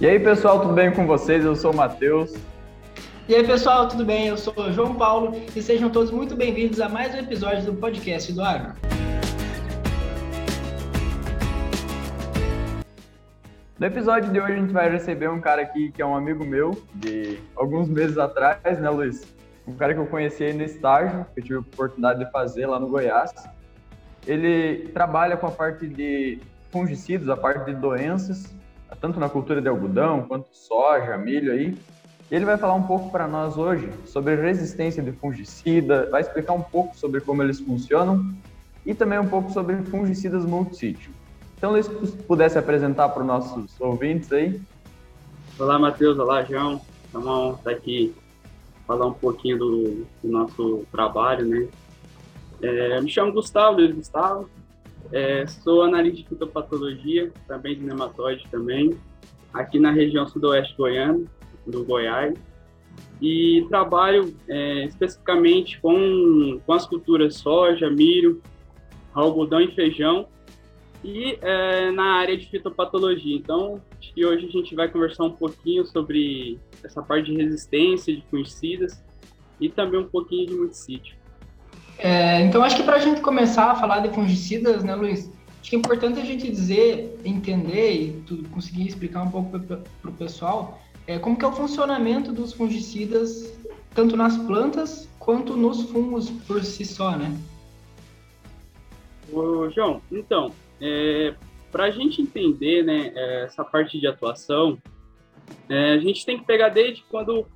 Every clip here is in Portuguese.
E aí, pessoal, tudo bem com vocês? Eu sou o Matheus. E aí, pessoal, tudo bem? Eu sou o João Paulo e sejam todos muito bem-vindos a mais um episódio do podcast do Agro. No episódio de hoje a gente vai receber um cara aqui que é um amigo meu de alguns meses atrás, né, Luiz? Um cara que eu conheci aí no estágio, que eu tive a oportunidade de fazer lá no Goiás. Ele trabalha com a parte de fungicidas, a parte de doenças, tanto na cultura de algodão quanto soja, milho aí. E ele vai falar um pouco para nós hoje sobre resistência de fungicida, vai explicar um pouco sobre como eles funcionam e também um pouco sobre fungicidas multissítio. Então, Luiz, se pudesse apresentar para os nossos ouvintes aí. Olá, Matheus. Olá, João. Uma honra estar aqui falar um pouquinho do, do nosso trabalho, né? É, me chamo Gustavo, Luiz Gustavo, é, sou analista de fitopatologia, também de nematóide também, aqui na região sudoeste goiana, do Goiás, e trabalho é, especificamente com, com as culturas soja, milho, algodão e feijão, e é, na área de fitopatologia. Então, acho que hoje a gente vai conversar um pouquinho sobre essa parte de resistência de fungicidas e também um pouquinho de multissítio. É, então, acho que para a gente começar a falar de fungicidas, né, Luiz? Acho que é importante a gente dizer, entender e tu conseguir explicar um pouco para o pessoal é, como que é o funcionamento dos fungicidas, tanto nas plantas quanto nos fungos por si só, né? Ô, João, então, é, para a gente entender né, essa parte de atuação, é, a gente tem que pegar desde quando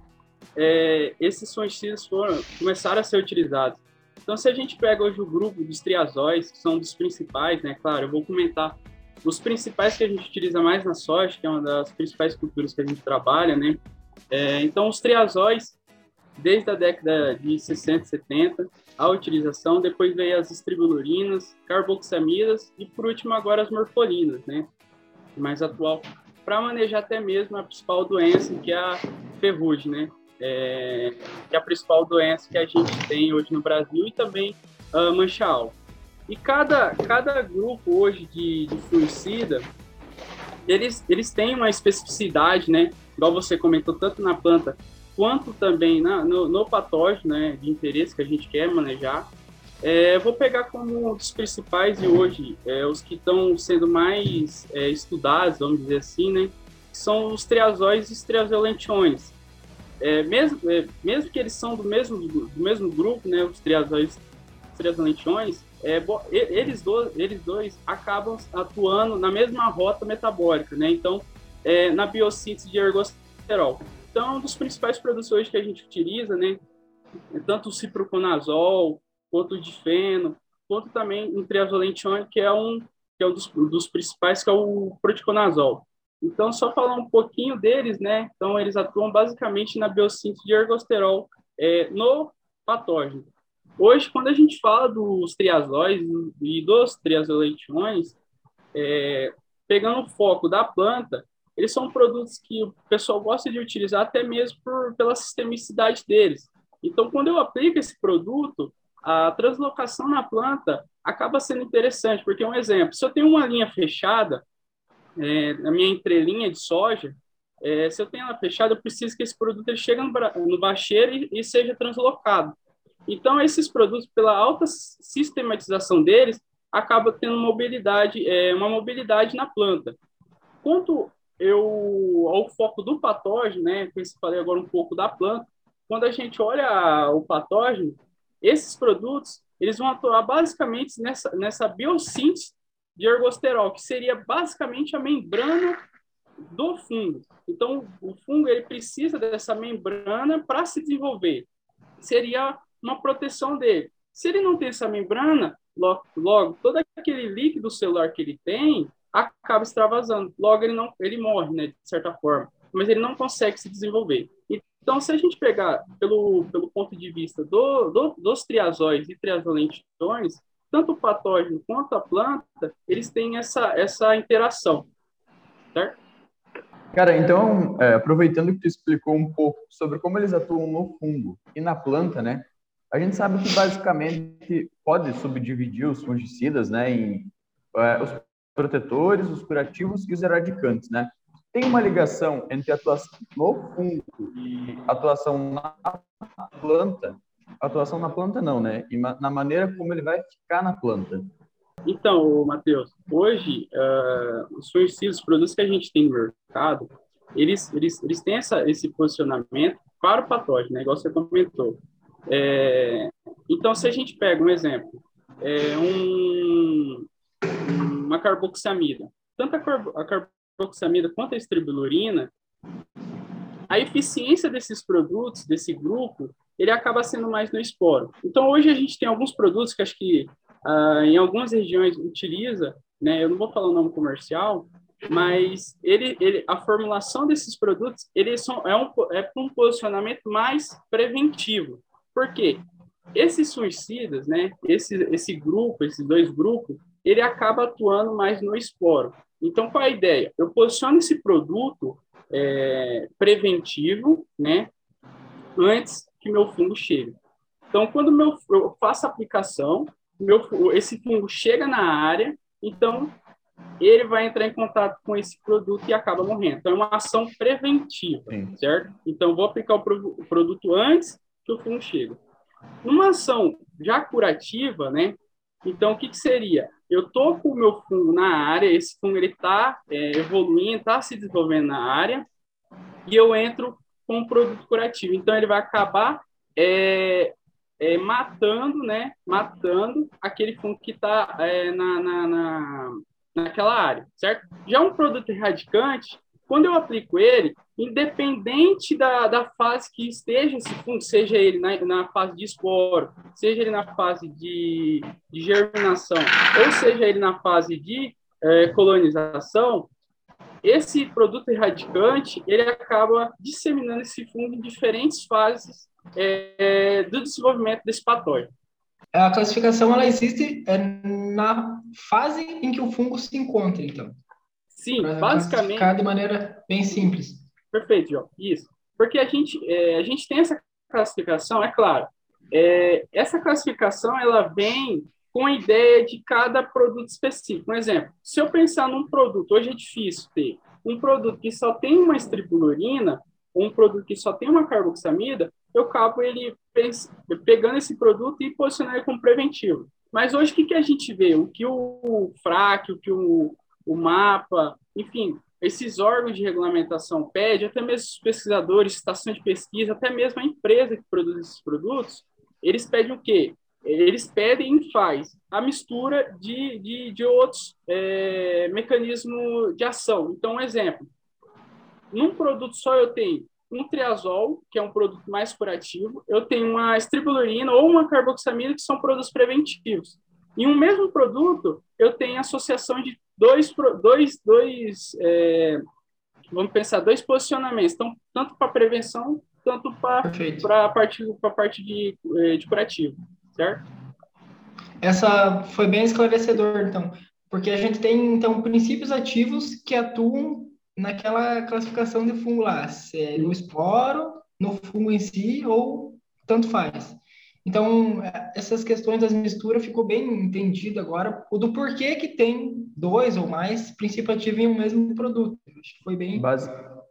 é, esses fungicidas foram, começaram a ser utilizados. Então, se a gente pega hoje o grupo dos triazóis, que são dos principais, né? Claro, eu vou comentar os principais que a gente utiliza mais na soja, que é uma das principais culturas que a gente trabalha, né? É, então, os triazóis, desde a década de 60, 70, a utilização, depois veio as estribulurinas, carboxamidas e, por último, agora as morfolinas, né? Mais atual, para manejar até mesmo a principal doença, que é a ferrugem, né? É, que é a principal doença que a gente tem hoje no Brasil, e também a mancha alta. E cada, cada grupo hoje de, de fungicida, eles, eles têm uma especificidade, né? Igual você comentou, tanto na planta quanto também na, no, no patógeno né, de interesse que a gente quer manejar. É, vou pegar como um dos principais e hoje é, os que estão sendo mais é, estudados, vamos dizer assim, né? São os triazóis e os triazolentiones é, mesmo, é, mesmo que eles são do mesmo, do mesmo grupo, né, os triazolentiones, é, eles, dois, eles dois acabam atuando na mesma rota metabólica, né? Então, é, na biossíntese de ergosterol. Então, um dos principais produtos hoje que a gente utiliza, né? É tanto o ciproconazol, quanto o difeno, quanto também o triazolentione, que é um, que é um dos, dos principais, que é o proticonazol. Então, só falar um pouquinho deles, né? Então, eles atuam basicamente na biossíntese de ergosterol é, no patógeno. Hoje, quando a gente fala dos triazóis e dos triazoleitiones, é, pegando o foco da planta, eles são produtos que o pessoal gosta de utilizar até mesmo por, pela sistemicidade deles. Então, quando eu aplico esse produto, a translocação na planta acaba sendo interessante, porque um exemplo, se eu tenho uma linha fechada, é, na minha entrelinha de soja, é, se eu tenho ela fechada, eu preciso que esse produto chegue no, no bacheiro e, e, seja translocado. Então, esses produtos, pela alta sistematização deles, acaba tendo mobilidade, é, uma mobilidade na planta. Quanto eu, ao foco do patógeno, né, que eu falei agora um pouco da planta, quando a gente olha o patógeno, esses produtos, eles vão atuar basicamente nessa, nessa biossíntese de ergosterol, que seria basicamente a membrana do fungo. Então, o fungo ele precisa dessa membrana para se desenvolver. Seria uma proteção dele. Se ele não tem essa membrana, logo, logo todo aquele líquido celular que ele tem acaba extravasando. Logo, ele não, ele morre, né, de certa forma. Mas ele não consegue se desenvolver. Então, se a gente pegar pelo, pelo ponto de vista do, do, dos triazóis e triazolentitões, tanto o patógeno quanto a planta, eles têm essa, essa interação, certo? Cara, então, é, aproveitando que tu explicou um pouco sobre como eles atuam no fungo e na planta, né? A gente sabe que basicamente pode subdividir os fungicidas, né, em é, os protetores, os curativos e os eradicantes, né? tem uma ligação entre atuação no fungo e atuação na planta? Atuação na planta não, né? E na maneira como ele vai ficar na planta. Então, Matheus, hoje, uh, os fungicidas, os produtos que a gente tem no mercado, eles, eles, eles têm essa, esse posicionamento para o patógeno, né? igual você comentou. É, então, se a gente pega um exemplo, é um, uma carboxamida, tanto a, carbo, a carboxamida quanto a estribilurina, a eficiência desses produtos, desse grupo, ele acaba sendo mais no esporo. Então, hoje a gente tem alguns produtos que acho que uh, em algumas regiões utiliza, né, eu não vou falar o nome comercial, mas ele, ele, a formulação desses produtos eles são, é, um, é um posicionamento mais preventivo. Por quê? Esses suicidas, né, esse, esse grupo, esses dois grupos, ele acaba atuando mais no esporo. Então, qual é a ideia? Eu posiciono esse produto é, preventivo, né, antes que meu fungo chegue. Então, quando meu, eu faço a aplicação, meu, esse fungo chega na área, então ele vai entrar em contato com esse produto e acaba morrendo. Então, é uma ação preventiva, Sim. certo? Então, vou aplicar o, pro, o produto antes que o fungo chegue. Numa ação já curativa, né? Então, o que, que seria? Eu tô com o meu fungo na área, esse fungo está é, evoluindo, está se desenvolvendo na área, e eu entro com um produto curativo. Então, ele vai acabar é, é, matando, né? Matando aquele fungo que está é, na, na, na, naquela área, certo? Já um produto erradicante, quando eu aplico ele, independente da, da fase que esteja esse fungo, seja ele na, na fase de esporo, seja ele na fase de, de germinação, ou seja ele na fase de é, colonização, esse produto erradicante ele acaba disseminando esse fungo em diferentes fases é, do desenvolvimento desse patógeno. A classificação ela existe é, na fase em que o fungo se encontra, então. Sim, basicamente. de maneira bem simples. Perfeito, João. Isso. Porque a gente, é, a gente tem essa classificação, é claro. É, essa classificação ela vem com a ideia de cada produto específico. Um exemplo, se eu pensar num produto, hoje é difícil ter um produto que só tem uma estribulurina, ou um produto que só tem uma carboxamida, eu acabo ele pegando esse produto e posicionando ele como preventivo. Mas hoje o que, que a gente vê? O que o FRAC, o que o, o MAPA, enfim, esses órgãos de regulamentação pedem, até mesmo os pesquisadores, estação de pesquisa, até mesmo a empresa que produz esses produtos, eles pedem o quê? Eles pedem e faz a mistura de, de, de outros é, mecanismos de ação. Então, um exemplo, num produto só eu tenho um triazol, que é um produto mais curativo, eu tenho uma estribulurina ou uma carboxamida, que são produtos preventivos. Em um mesmo produto, eu tenho associação de dois, dois, dois é, vamos pensar, dois posicionamentos, então, tanto para prevenção, tanto para a parte, pra parte de, é, de curativo, certo? Essa foi bem esclarecedor, então, porque a gente tem, então, princípios ativos que atuam naquela classificação de fungo lá, se é no esporo, no fungo em si ou tanto faz. Então, essas questões das misturas ficou bem entendido agora, o do porquê que tem dois ou mais princípios ativos em um mesmo produto. Acho que foi bem...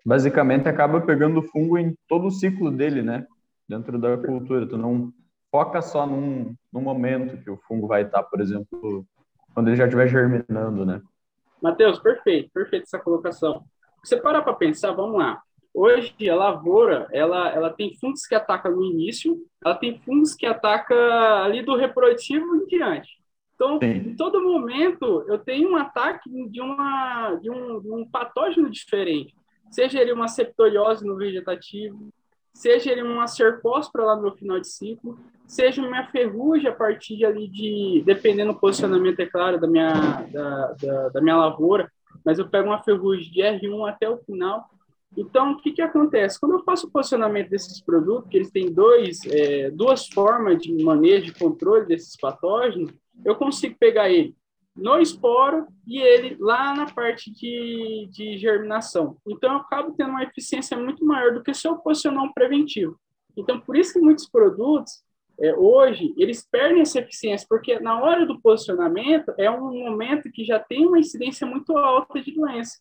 basicamente, acaba pegando o fungo em todo o ciclo dele, né? Dentro da cultura. Tu não foca só num, num momento que o fungo vai estar, por exemplo, quando ele já estiver germinando, né? Matheus, perfeito, perfeito essa colocação. Você parar para pensar, vamos lá. Hoje a lavoura, ela, ela tem fungos que atacam no início, ela tem fungos que atacam ali do reprodutivo em diante. Então, Sim. em todo momento, eu tenho um ataque de, uma, de, um, de um patógeno diferente. Seja ele uma septoriose no vegetativo, seja ele uma serpóspora lá no final de ciclo, seja uma ferrugem a partir ali de, dependendo do posicionamento, é claro, da minha, da, da, da minha lavoura, mas eu pego uma ferrugem de R1 até o final. Então, o que, que acontece? Quando eu faço o posicionamento desses produtos, que eles têm dois, é, duas formas de manejo, de controle desses patógenos, eu consigo pegar ele no esporo e ele lá na parte de, de germinação. Então, eu acabo tendo uma eficiência muito maior do que se eu posicionar um preventivo. Então, por isso que muitos produtos, é, hoje, eles perdem essa eficiência, porque na hora do posicionamento é um momento que já tem uma incidência muito alta de doença.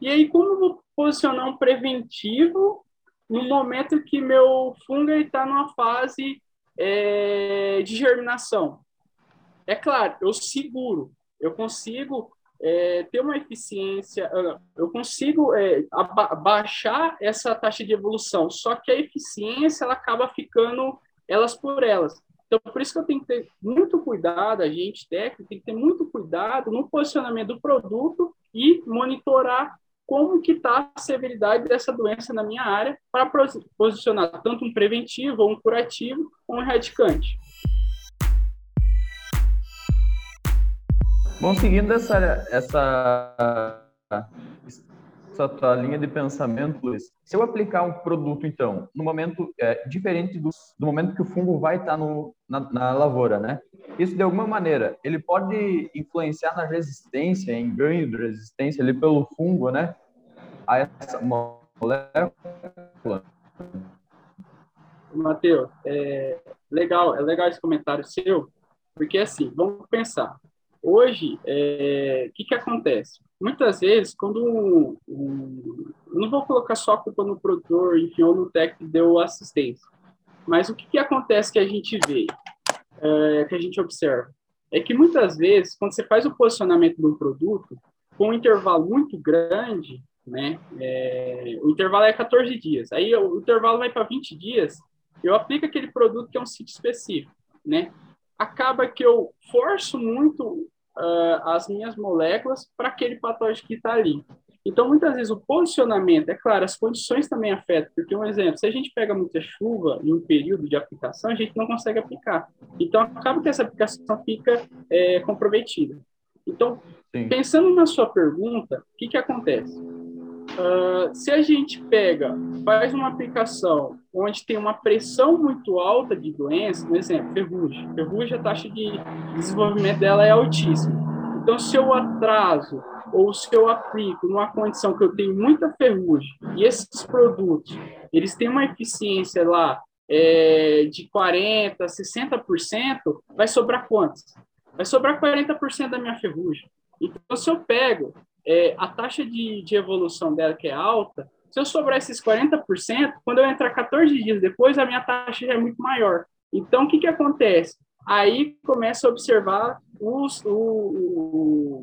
E aí, como eu vou posicionar um preventivo no momento que meu fungo está numa fase é, de germinação? É claro, eu seguro, eu consigo é, ter uma eficiência, ah, eu consigo é, baixar essa taxa de evolução, só que a eficiência ela acaba ficando elas por elas. Então, por isso que eu tenho que ter muito cuidado, a gente técnico tem que ter muito cuidado no posicionamento do produto e monitorar como que está a severidade dessa doença na minha área para posicionar tanto um preventivo ou um curativo ou um erradicante. Bom, seguindo essa, essa, essa tua linha de pensamento, Luiz, se eu aplicar um produto, então, no momento é, diferente do, do momento que o fungo vai estar no, na, na lavoura, né? Isso, de alguma maneira, ele pode influenciar na resistência, em ganho de resistência ali pelo fungo, né? A essa molécula. Matheus, é legal, é legal esse comentário seu, porque assim, vamos pensar. Hoje, é, o que, que acontece? Muitas vezes, quando um, não vou colocar só a culpa no produtor, enfim, ou no técnico que deu assistência, mas o que, que acontece que a gente vê, é, que a gente observa? É que muitas vezes, quando você faz o posicionamento de um produto, com um intervalo muito grande, né, é, o intervalo é 14 dias, aí o intervalo vai para 20 dias, eu aplico aquele produto que é um sítio específico, né? Acaba que eu forço muito uh, as minhas moléculas para aquele patógeno que está ali. Então, muitas vezes, o posicionamento, é claro, as condições também afetam, porque, um exemplo, se a gente pega muita chuva em um período de aplicação, a gente não consegue aplicar. Então, acaba que essa aplicação fica é, comprometida. Então, Sim. pensando na sua pergunta, o que, que acontece? Uh, se a gente pega, faz uma aplicação onde tem uma pressão muito alta de doença, por exemplo, ferrugem. Ferrugem, a taxa de desenvolvimento dela é altíssima. Então, se eu atraso ou se eu aplico numa condição que eu tenho muita ferrugem e esses produtos, eles têm uma eficiência lá é, de 40%, 60%, vai sobrar quantos? Vai sobrar 40% da minha ferrugem. Então, se eu pego é, a taxa de, de evolução dela, que é alta, se eu sobrar esses 40%, quando eu entrar 14 dias depois, a minha taxa já é muito maior. Então, o que, que acontece? Aí começa a observar os, o, o,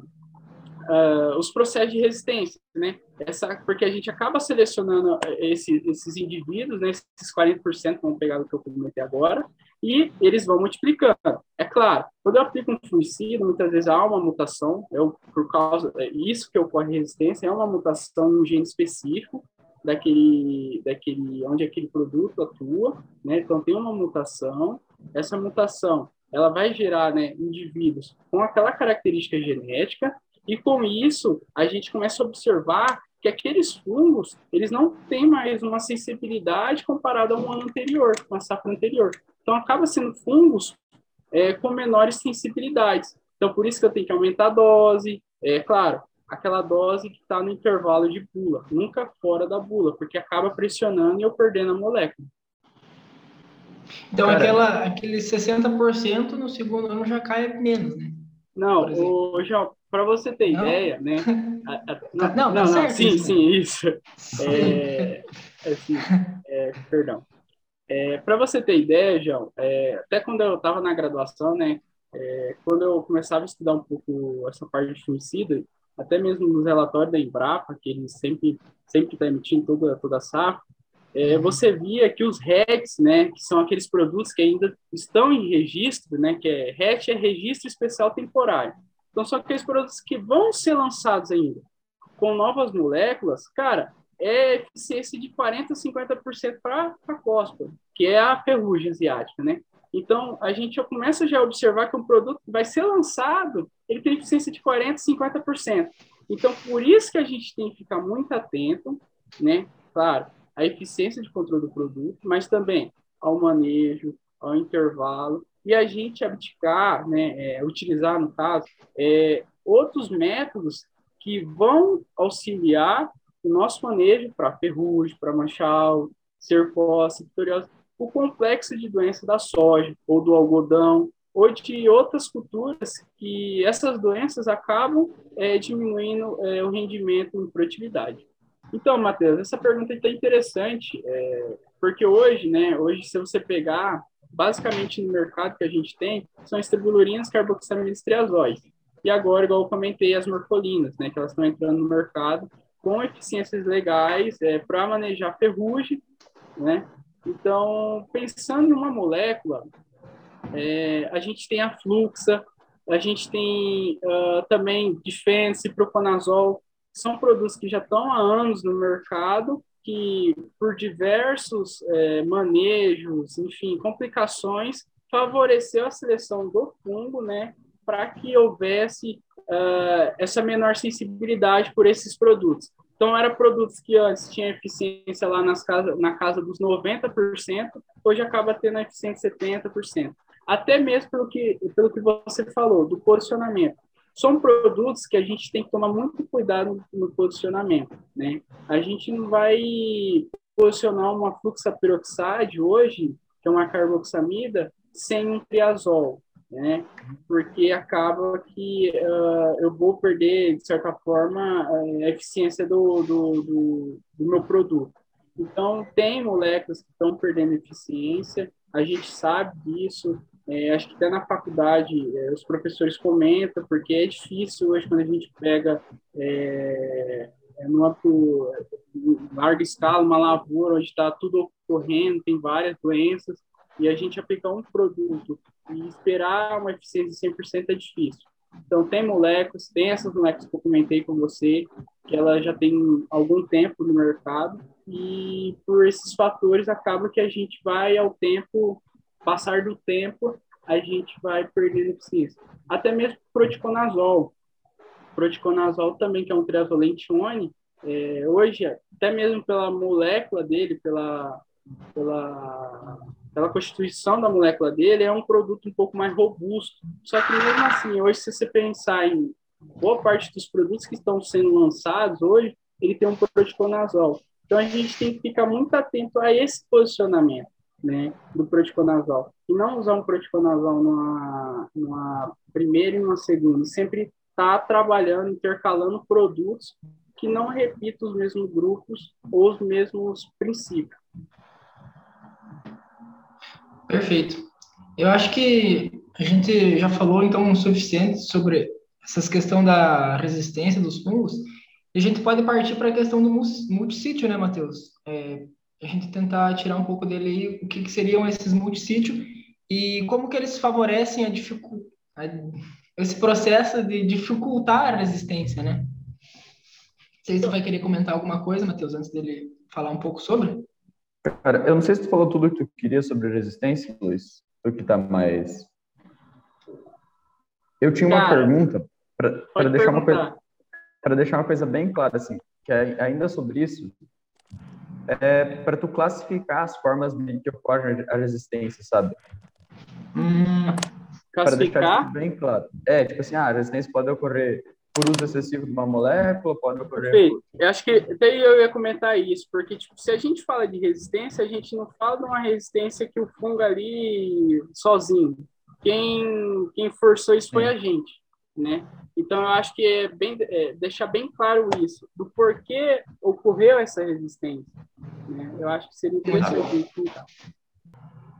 uh, os processos de resistência, né? Essa, porque a gente acaba selecionando esse, esses indivíduos, né? esses 40%, vamos pegar o que eu comentei agora, e eles vão multiplicando. É claro, quando eu aplico um fungicida, muitas vezes há uma mutação, eu, por causa é isso que ocorre resistência, é uma mutação no gene específico daquele, daquele onde aquele produto atua, né? Então tem uma mutação, essa mutação ela vai gerar né, indivíduos com aquela característica genética e com isso a gente começa a observar que aqueles fungos eles não têm mais uma sensibilidade comparada a um ano anterior, com a safra anterior. Então, acaba sendo fungos é, com menores sensibilidades. Então, por isso que eu tenho que aumentar a dose. É claro, aquela dose que está no intervalo de bula, nunca fora da bula, porque acaba pressionando e eu perdendo a molécula. Então, aquela, aquele 60% no segundo ano já cai menos, né? Não, o, João, para você ter não. ideia, né? A, a, não, não, não, não sim, isso, sim, isso. É, assim, é, perdão. É, Para você ter ideia, João, é, até quando eu estava na graduação, né, é, quando eu começava a estudar um pouco essa parte de fungicida, até mesmo nos relatórios da Embrapa, que eles sempre sempre está emitindo toda toda a safra, é, uhum. você via que os RETs, né, que são aqueles produtos que ainda estão em registro, né, que é RET é registro especial temporário. Então são aqueles produtos que vão ser lançados ainda com novas moléculas, cara, é eficiência de 40% a 50% para a cóspora, que é a ferrugem asiática, né? Então, a gente já começa já a observar que um produto que vai ser lançado, ele tem eficiência de 40%, 50%. Então, por isso que a gente tem que ficar muito atento, né? Claro, a eficiência de controle do produto, mas também ao manejo, ao intervalo, e a gente abdicar, né, é, utilizar, no caso, é, outros métodos que vão auxiliar o nosso manejo para ferrugem, para manchal, cercose, psoriose, o complexo de doença da soja, ou do algodão, ou de outras culturas que essas doenças acabam é, diminuindo é, o rendimento em produtividade. Então, Matheus, essa pergunta está interessante, é, porque hoje, né, hoje se você pegar, basicamente no mercado que a gente tem, são estribulurinas, carboxamidas triazóides. E agora, igual eu comentei, as morfolinas, né, que elas estão entrando no mercado com eficiências legais é, para manejar ferrugem, né? Então, pensando numa molécula, é, a gente tem a fluxa, a gente tem uh, também Defense, Proconazol, são produtos que já estão há anos no mercado, que por diversos é, manejos, enfim, complicações, favoreceu a seleção do fungo, né, para que houvesse uh, essa menor sensibilidade por esses produtos. Então, eram produtos que antes tinham eficiência lá nas casa, na casa dos 90%, hoje acaba tendo eficiência 70%. Até mesmo pelo que, pelo que você falou, do posicionamento. São produtos que a gente tem que tomar muito cuidado no posicionamento. Né? A gente não vai posicionar uma fluxaperoxide hoje, que é uma carboxamida, sem um triazol né? Porque acaba que uh, eu vou perder, de certa forma, a eficiência do, do, do, do meu produto. Então, tem moléculas que estão perdendo eficiência, a gente sabe disso, é, acho que até na faculdade é, os professores comentam, porque é difícil hoje quando a gente pega é, é numa larga escala, uma lavoura onde está tudo ocorrendo, tem várias doenças, e a gente aplicar um produto e esperar uma eficiência de 100% é difícil. Então, tem moléculas, tem essas moléculas que eu comentei com você, que ela já tem algum tempo no mercado, e por esses fatores acaba que a gente vai ao tempo, passar do tempo, a gente vai perder eficiência. Até mesmo proticonazol. Proticonazol também, que é um triazolentione, é, hoje, até mesmo pela molécula dele, pela, pela pela constituição da molécula dele, é um produto um pouco mais robusto. Só que mesmo assim, hoje, se você pensar em boa parte dos produtos que estão sendo lançados hoje, ele tem um proticonazol. Então, a gente tem que ficar muito atento a esse posicionamento né, do proticonazol. E não usar um proticonazol numa, numa primeira e numa segunda. Sempre estar tá trabalhando, intercalando produtos que não repitam os mesmos grupos ou os mesmos princípios. Perfeito. Eu acho que a gente já falou então o suficiente sobre essa questão da resistência dos fungos. E a gente pode partir para a questão do multissítio, né, Matheus? É, a gente tentar tirar um pouco dele aí, o que, que seriam esses multissítios e como que eles favorecem a dificu a, esse processo de dificultar a resistência, né? Não sei se você vai querer comentar alguma coisa, Matheus, antes dele falar um pouco sobre. Cara, eu não sei se tu falou tudo o que tu queria sobre resistência, Luiz. Tu que tá mais. Eu tinha uma Cara, pergunta para deixar uma coisa para deixar uma coisa bem clara assim, que é ainda sobre isso, é para tu classificar as formas de que ocorre a resistência, sabe? Hum, para deixar bem claro. É, tipo assim, ah, a resistência pode ocorrer por uso excessivo de uma molécula, pode ocorrer. Perfeito. Eu acho que até eu ia comentar isso, porque tipo, se a gente fala de resistência, a gente não fala de uma resistência que o fungo ali sozinho. Quem, quem forçou isso foi a gente, né? Então eu acho que é bem é, deixar bem claro isso do porquê ocorreu essa resistência. Né? Eu acho que seria interessante.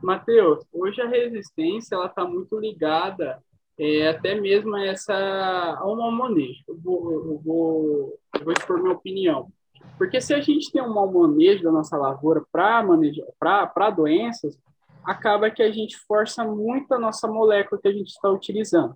Matheus, hoje a resistência ela está muito ligada é, até mesmo essa a um manejo. Eu vou, eu vou, eu vou expor minha opinião. Porque se a gente tem um mau manejo da nossa lavoura para doenças, acaba que a gente força muito a nossa molécula que a gente está utilizando,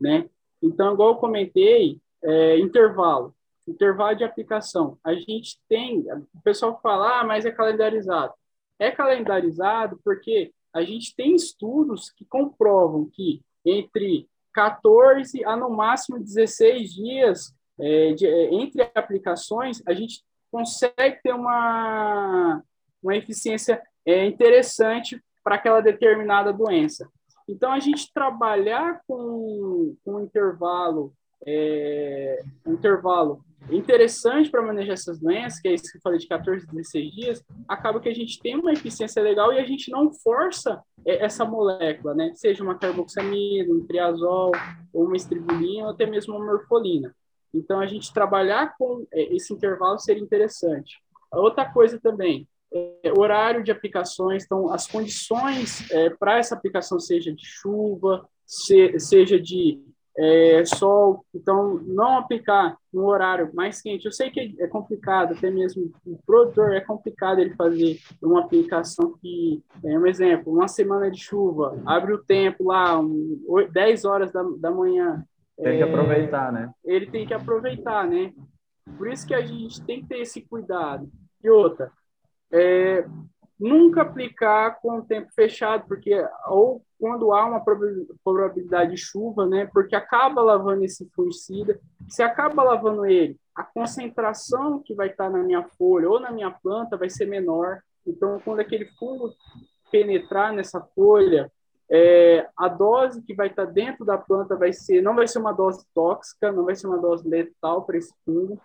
né? Então, igual eu comentei, é, intervalo, intervalo de aplicação. A gente tem, o pessoal fala, ah, mas é calendarizado. É calendarizado porque a gente tem estudos que comprovam que entre 14 a no máximo 16 dias é, de, é, entre aplicações, a gente consegue ter uma, uma eficiência é, interessante para aquela determinada doença. Então, a gente trabalhar com, com um intervalo é, um intervalo interessante para manejar essas doenças, que é isso que eu falei de 14 a 16 dias, acaba que a gente tem uma eficiência legal e a gente não força é, essa molécula, né? Seja uma carboxamida, um triazol, ou uma estribulina, ou até mesmo uma morfolina. Então, a gente trabalhar com é, esse intervalo seria interessante. Outra coisa também, é, horário de aplicações, então, as condições é, para essa aplicação, seja de chuva, se, seja de é, sol, então não aplicar no horário mais quente. Eu sei que é complicado, até mesmo o produtor é complicado ele fazer uma aplicação que, é um exemplo, uma semana de chuva, abre o tempo lá, um, 10 horas da, da manhã. Tem que é, aproveitar, né? Ele tem que aproveitar, né? Por isso que a gente tem que ter esse cuidado. E outra, é, nunca aplicar com o tempo fechado, porque ou quando há uma probabilidade de chuva, né, porque acaba lavando esse fungicida, se acaba lavando ele, a concentração que vai estar na minha folha ou na minha planta vai ser menor. Então, quando aquele fungo penetrar nessa folha, é, a dose que vai estar dentro da planta vai ser, não vai ser uma dose tóxica, não vai ser uma dose letal para esse fungo.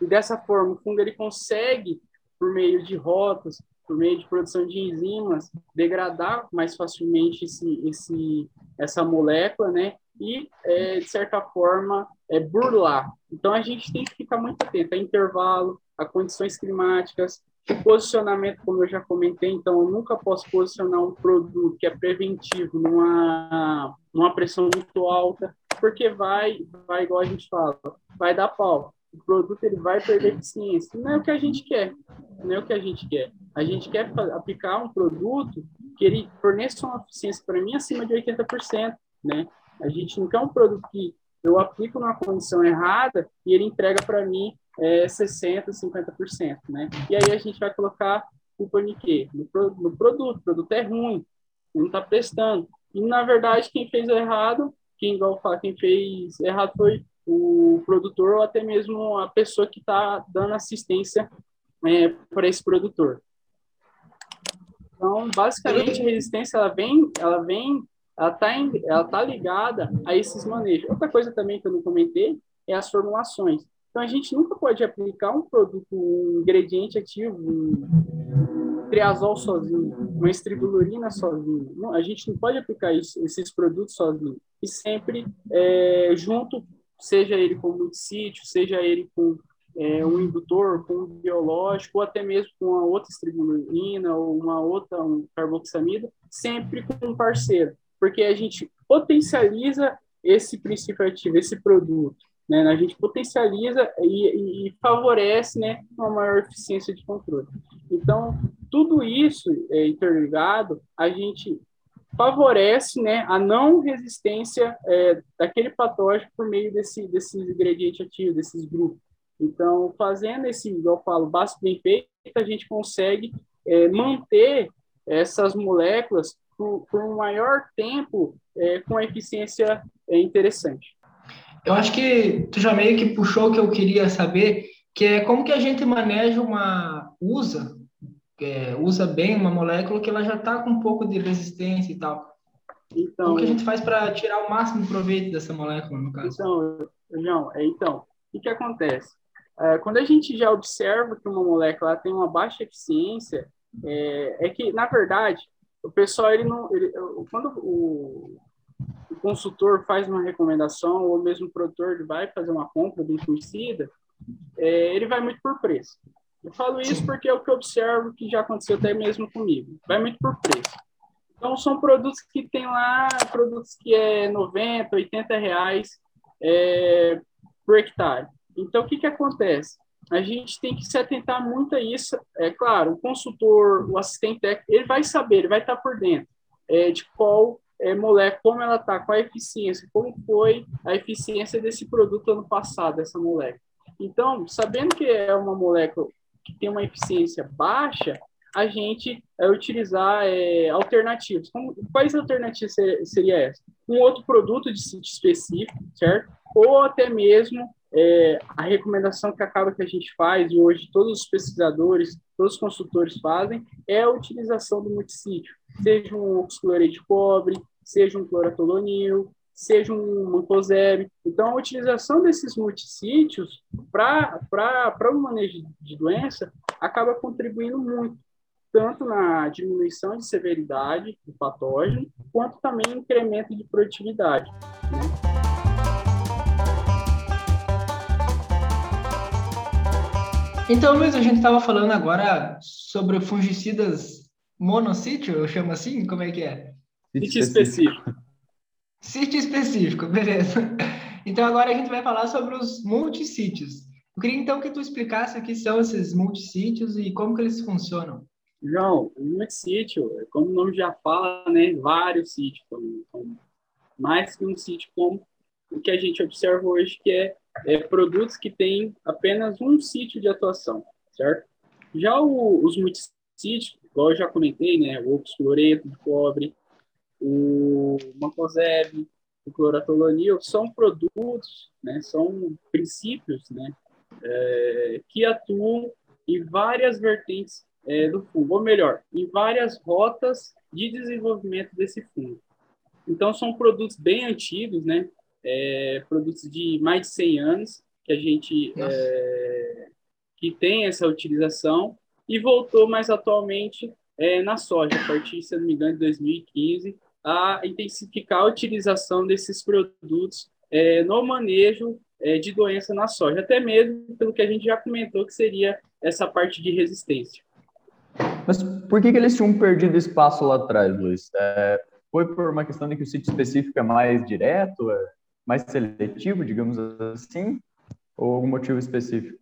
E dessa forma, o fungo ele consegue, por meio de rotas, por meio de produção de enzimas, degradar mais facilmente esse, esse, essa molécula, né? E, é, de certa forma, é, burlar. Então, a gente tem que ficar muito atento a intervalo, a condições climáticas, posicionamento, como eu já comentei. Então, eu nunca posso posicionar um produto que é preventivo numa, numa pressão muito alta, porque vai, vai, igual a gente fala, vai dar pau. O produto ele vai perder eficiência. Não é o que a gente quer. Não é o que a gente quer. A gente quer aplicar um produto que ele forneça uma eficiência para mim acima de 80%, né? A gente não quer um produto que eu aplico numa condição errada e ele entrega para mim é, 60%, 50%, né? E aí a gente vai colocar culpa em quê? No, no produto. O produto é ruim, não está prestando. E, na verdade, quem fez errado, quem, igual fala, quem fez errado foi o produtor ou até mesmo a pessoa que está dando assistência é, para esse produtor. Então, basicamente, a resistência ela vem, ela vem, ela está ela tá ligada a esses manejos. Outra coisa também que eu não comentei é as formulações. Então, a gente nunca pode aplicar um produto, um ingrediente ativo, um triazol sozinho, uma estribulurina sozinho. Não, a gente não pode aplicar isso, esses produtos sozinho. E sempre é, junto, seja ele com multissítio, seja ele com é, um indutor com um biológico, ou até mesmo com uma outra estribulina ou uma outra um carboxamida, sempre com um parceiro, porque a gente potencializa esse princípio ativo, esse produto. Né? A gente potencializa e, e, favorece né, uma maior eficiência de controle. Então, tudo isso é, interligado, a gente favorece né, a não resistência é, daquele patógeno por meio desse, desses ingredientes ativos, desses grupos. Então, fazendo esse, eu falo, básico bem feito, a gente consegue é, manter essas moléculas por, por, um maior tempo é, com eficiência é, interessante. Eu acho que tu já meio que puxou o que eu queria saber, que é como que a gente maneja uma, usa, é, usa bem uma molécula que ela já está com um pouco de resistência e tal. Então, como que a gente faz para tirar o máximo proveito dessa molécula, no caso? Então, João, é, então, o que, que acontece? É, quando a gente já observa que uma molécula tem uma baixa eficiência, é, é, que, na verdade, o pessoal, ele não, ele, quando o, o, consultor faz uma recomendação, ou mesmo o produtor ele vai fazer uma compra de um fungicida, é, ele vai muito por preço. Eu falo isso porque é o que eu observo que já aconteceu até mesmo comigo. Vai muito por preço. Então, são produtos que tem lá, produtos que é 90, 80 reais é, por hectare. Então, o que, que acontece? A gente tem que se atentar muito a isso. É claro, o consultor, o assistente técnico, ele vai saber, ele vai estar por dentro é, de qual é, molécula, como ela está, qual a eficiência, como foi a eficiência desse produto ano passado, dessa molécula. Então, sabendo que é uma molécula que tem uma eficiência baixa, a gente é, utilizar é, alternativas. Como, quais alternativas ser, seria essa? Um outro produto de sítio específico, certo? Ou até mesmo é, a recomendação que acaba que a gente faz, e hoje todos os pesquisadores, todos os consultores fazem, é a utilização do multissítio, seja um oxicloreto de cobre, seja um cloratolonil, seja um mancozeb. Então, a utilização desses multissítios para o manejo de doença acaba contribuindo muito, tanto na diminuição de severidade do patógeno, quanto também no incremento de produtividade. Né? Então, Luiz, a gente estava falando agora sobre fungicidas monossítio, eu chamo assim? Como é que é? Sítio específico. Sítio específico, beleza. Então, agora a gente vai falar sobre os multissítios. Eu queria então que tu explicasse o que são esses multissítios e como que eles funcionam. João, o multissítio, como o nome já fala, né, vários sítios, mais que um sítio, como o que a gente observa hoje, que é é, produtos que têm apenas um sítio de atuação, certo? Já o, os multissítios, igual eu já comentei, né, o oxicloreto de cobre, o mancozeb, o cloratolonil, são produtos, né, são princípios, né, é, que atuam em várias vertentes é, do fungo, ou melhor, em várias rotas de desenvolvimento desse fungo. Então, são produtos bem antigos, né, é, produtos de mais de 100 anos que a gente é, que tem essa utilização e voltou mais atualmente é, na soja, a partir, se não me engano, de 2015, a intensificar a utilização desses produtos é, no manejo é, de doença na soja, até mesmo pelo que a gente já comentou, que seria essa parte de resistência. Mas por que, que eles tinham perdido espaço lá atrás, Luiz? É, foi por uma questão de que o sítio específico é mais direto? Mais seletivo, digamos assim, ou algum motivo específico?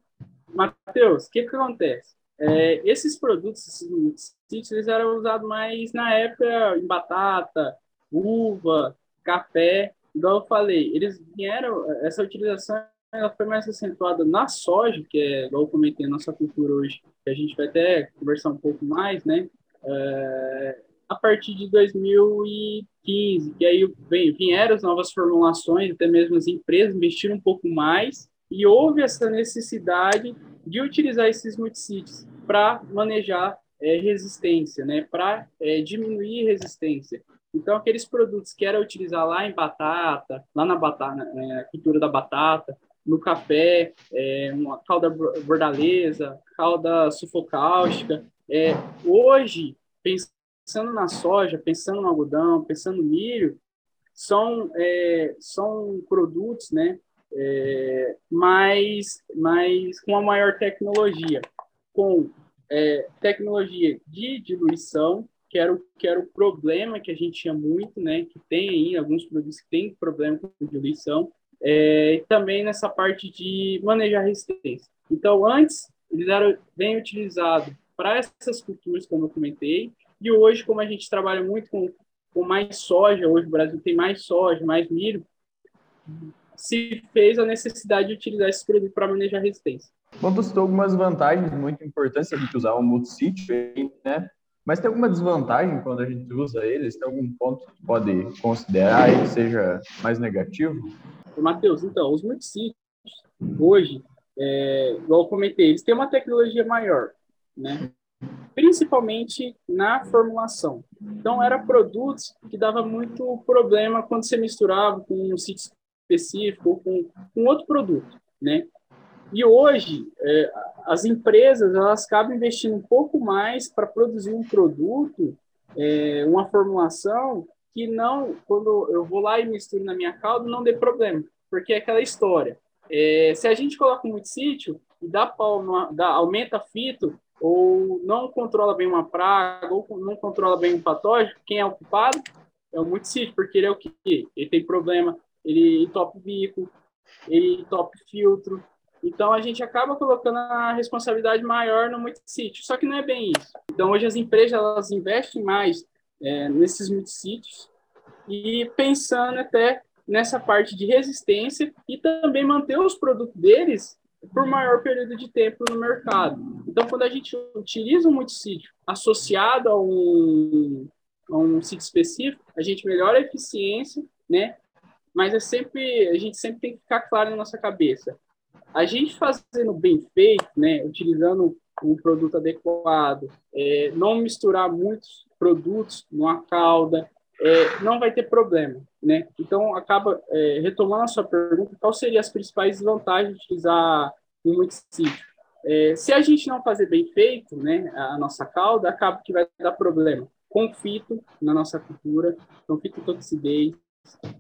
Matheus, o que, que acontece? É, esses produtos, esses sítios, eram usados mais na época em batata, uva, café, igual eu falei, eles vieram, essa utilização ela foi mais acentuada na soja, que é, igual eu comentei, a nossa cultura hoje, que a gente vai até conversar um pouco mais, né? É, a partir de 2015, que aí vieram as novas formulações, até mesmo as empresas investiram um pouco mais, e houve essa necessidade de utilizar esses multissítios para manejar é, resistência, né, para é, diminuir resistência. Então, aqueles produtos que era utilizar lá em batata, lá na batata, né, cultura da batata, no café, é, uma calda bordaleza, calda sufocáustica, é, hoje, pensando pensando na soja, pensando no algodão, pensando no milho, são, é, são produtos né, é, mais, mais, com a maior tecnologia, com é, tecnologia de diluição, que era, o, que era o problema que a gente tinha muito, né, que tem aí alguns produtos que têm problema com diluição, é, e também nessa parte de manejar resistência. Então, antes, eles eram bem utilizados para essas culturas, como eu comentei, e hoje, como a gente trabalha muito com, com mais soja, hoje o Brasil tem mais soja, mais milho, se fez a necessidade de utilizar esse produto para manejar resistência. Bom, tu citou algumas vantagens muito importantes a gente usar o multisítio, né? Mas tem alguma desvantagem quando a gente usa eles? Tem algum ponto que pode considerar que seja mais negativo? Matheus, então, os multissítios, hoje, é, igual eu comentei, eles têm uma tecnologia maior, né? Principalmente na formulação. Então, era produtos que dava muito problema quando você misturava com um sítio específico ou com, com outro produto, né? E hoje, é, as empresas, elas acabam investindo um pouco mais para produzir um produto, é, uma formulação que não, quando eu vou lá e misturo na minha calda, não dê problema, porque é aquela história. É, se a gente coloca muito sítio e dá pau, no, dá, aumenta fito, ou não controla bem uma praga, ou não controla bem um patógeno, quem é o culpado? É o multissítio, porque ele é o quê? Ele tem problema, ele entope bico, ele entope filtro. Então, a gente acaba colocando a responsabilidade maior no multissítio, só que não é bem isso. Então, hoje as empresas elas investem mais é, nesses multissítios e pensando até nessa parte de resistência e também manter os produtos deles por maior período de tempo no mercado. Então, quando a gente utiliza um multissítio associado a um, a um sítio específico, a gente melhora a eficiência, né? Mas é sempre, a gente sempre tem que ficar claro na nossa cabeça. A gente fazendo bem feito, né? Utilizando um produto adequado, é, não misturar muitos produtos numa calda, é, não vai ter problema, né? Então, acaba é, retomando a sua pergunta, qual seriam as principais vantagens de utilizar um multissítio? É, se a gente não fazer bem feito, né, a nossa cauda, acaba que vai dar problema. Conflito na nossa cultura, conflito toxidez,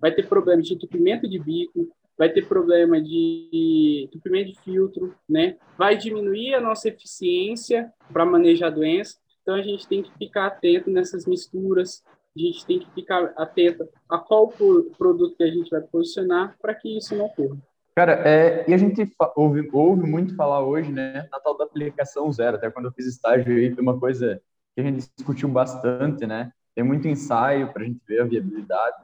vai ter problema de entupimento de bico, vai ter problema de entupimento de filtro, né? Vai diminuir a nossa eficiência para manejar a doença. Então a gente tem que ficar atento nessas misturas, a gente tem que ficar atento a qual produto que a gente vai posicionar para que isso não ocorra. Cara, é, e a gente ouve, ouve muito falar hoje, né, na tal da aplicação zero. Até quando eu fiz estágio aí, foi uma coisa que a gente discutiu bastante, né? Tem muito ensaio para a gente ver a viabilidade.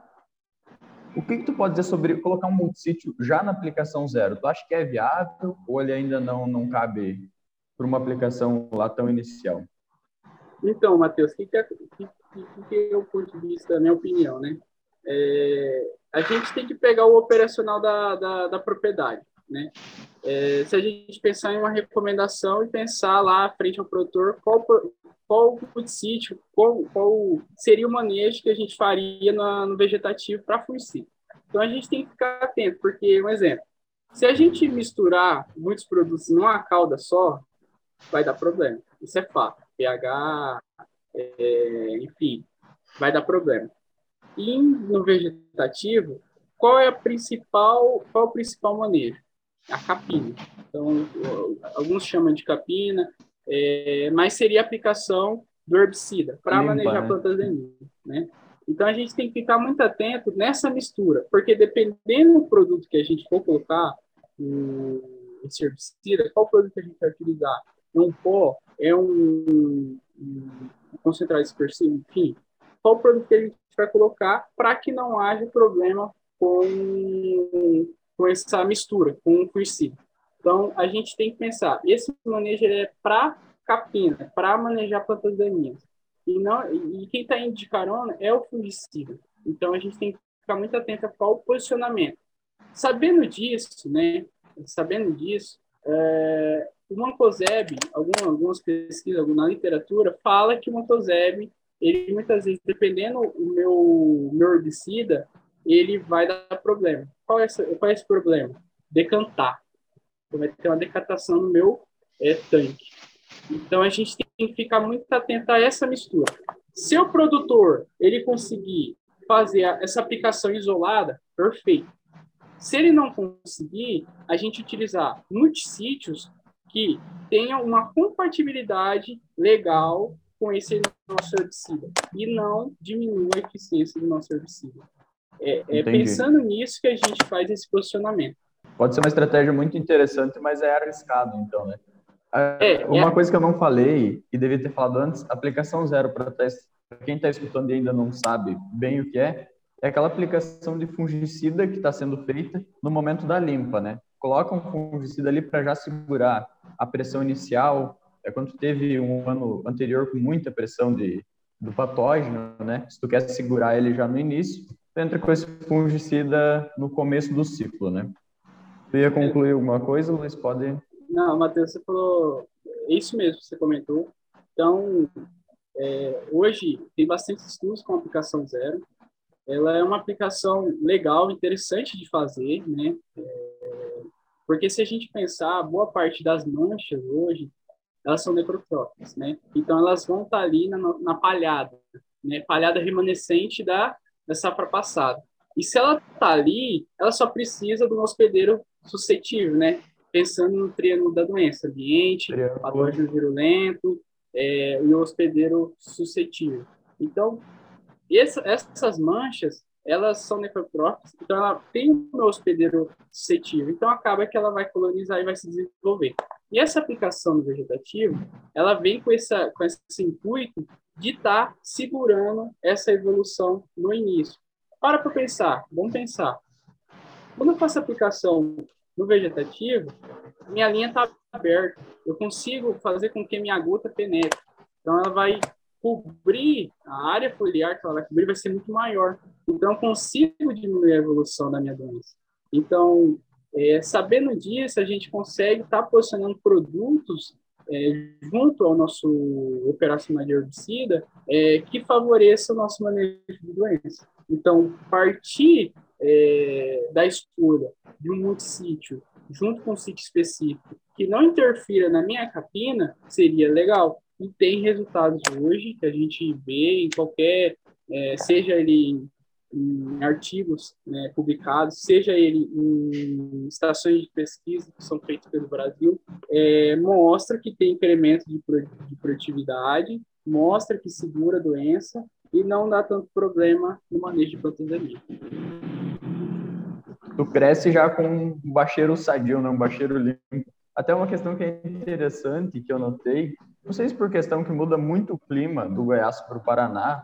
O que, que tu pode dizer sobre colocar um multissítio já na aplicação zero? Tu acha que é viável ou ele ainda não, não cabe para uma aplicação lá tão inicial? Então, Matheus, o que, que, que é o ponto de vista, minha opinião, né? É, a gente tem que pegar o operacional da, da, da propriedade, né? É, se a gente pensar em uma recomendação e pensar lá frente ao produtor qual, qual o sítio, qual, qual seria o manejo que a gente faria no, no vegetativo para fungicida. Então a gente tem que ficar atento, porque, um exemplo, se a gente misturar muitos produtos numa cauda só, vai dar problema. Isso é fato. pH, é, enfim, vai dar problema. E no vegetativo, qual é a principal, qual é o principal manejo? A capina. Então, alguns chamam de capina, é, mas seria a aplicação do herbicida para manejar né? plantas daninhas, né? Então a gente tem que ficar muito atento nessa mistura, porque dependendo do produto que a gente for colocar esse herbicida, qual produto que a gente vai utilizar? É um pó? É um, um concentrado dispersivo? Enfim, qual produto que a gente vai colocar para que não haja problema com, com essa mistura, com o fungicida? Então, a gente tem que pensar, esse manejo é para capina, para manejar plantas daninhas. E, não, e quem está indo de carona é o fungicida. Então, a gente tem que ficar muito atento ao posicionamento. Sabendo disso, né, sabendo disso, é, o Mancozeb, algumas, algumas pesquisas na literatura, fala que o Mancozeb, ele muitas vezes, dependendo do meu, meu herbicida, ele vai dar problema. Qual é, esse, qual é esse problema? Decantar vai ter uma decatação no meu é, tanque. Então a gente tem que ficar muito atento a essa mistura. Se o produtor ele conseguir fazer essa aplicação isolada, perfeito. Se ele não conseguir, a gente utilizar multissítios que tenham uma compatibilidade legal com esse nosso herbicida e não diminua a eficiência do nosso herbicida. É, é pensando nisso que a gente faz esse posicionamento. Pode ser uma estratégia muito interessante, mas é arriscado, então, né? É, uma é... coisa que eu não falei e devia ter falado antes, aplicação zero para teste. Quem está escutando e ainda não sabe bem o que é, é aquela aplicação de fungicida que está sendo feita no momento da limpa, né? Coloca um fungicida ali para já segurar a pressão inicial. É quando teve um ano anterior com muita pressão de, do patógeno, né? Se tu quer segurar ele já no início, entra com esse fungicida no começo do ciclo, né? Tu ia concluir alguma coisa, Luiz? Pode. Não, Matheus, você falou. É isso mesmo que você comentou. Então, é, hoje tem bastante estudos com aplicação zero. Ela é uma aplicação legal, interessante de fazer, né? É, porque se a gente pensar, boa parte das manchas hoje, elas são necrotróficas, né? Então, elas vão estar ali na, na palhada, né? Palhada remanescente da, da safra passada. E se ela está ali, ela só precisa de um hospedeiro suscetível, né? Pensando no triângulo da doença, ambiente, patógeno virulento é, e o hospedeiro suscetível. Então, essa, essas manchas, elas são necrotróficas, então ela tem um hospedeiro suscetível, então acaba que ela vai colonizar e vai se desenvolver. E essa aplicação no vegetativo, ela vem com, essa, com esse intuito de estar tá segurando essa evolução no início. Para para pensar, vamos pensar. Quando eu faço aplicação no vegetativo, minha linha está aberta. Eu consigo fazer com que minha gota penetre. Então, ela vai cobrir, a área foliar que ela vai cobrir vai ser muito maior. Então, eu consigo diminuir a evolução da minha doença. Então, é, sabendo disso, a gente consegue estar tá posicionando produtos é, junto ao nosso operacional de herbicida, é, que favoreça o nosso manejo de doença. Então, partir é, da escolha de um multissítio junto com um sítio específico que não interfira na minha capina seria legal. E tem resultados hoje que a gente vê em qualquer, é, seja ele em artigos né, publicados, seja ele em estações de pesquisa que são feitas pelo Brasil, é, mostra que tem incremento de, de produtividade, mostra que segura a doença e não dá tanto problema no manejo de daninhas. Tu cresce já com um bacheiro sadio, né? um bacheiro limpo. Até uma questão que é interessante, que eu notei, não sei se por questão que muda muito o clima do Goiás para o Paraná,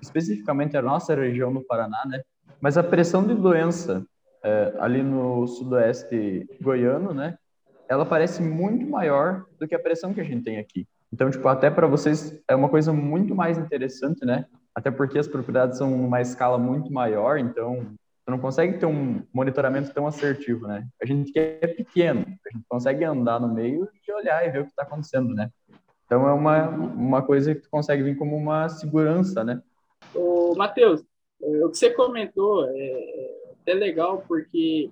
especificamente a nossa região no Paraná, né? Mas a pressão de doença é, ali no sudoeste goiano, né? Ela parece muito maior do que a pressão que a gente tem aqui. Então, tipo, até para vocês é uma coisa muito mais interessante, né? Até porque as propriedades são uma escala muito maior, então você não consegue ter um monitoramento tão assertivo, né? A gente que é pequeno, a gente consegue andar no meio e olhar e ver o que está acontecendo, né? Então é uma, uma coisa que tu consegue vir como uma segurança, né? Ô, Matheus, é, o que você comentou é, é legal porque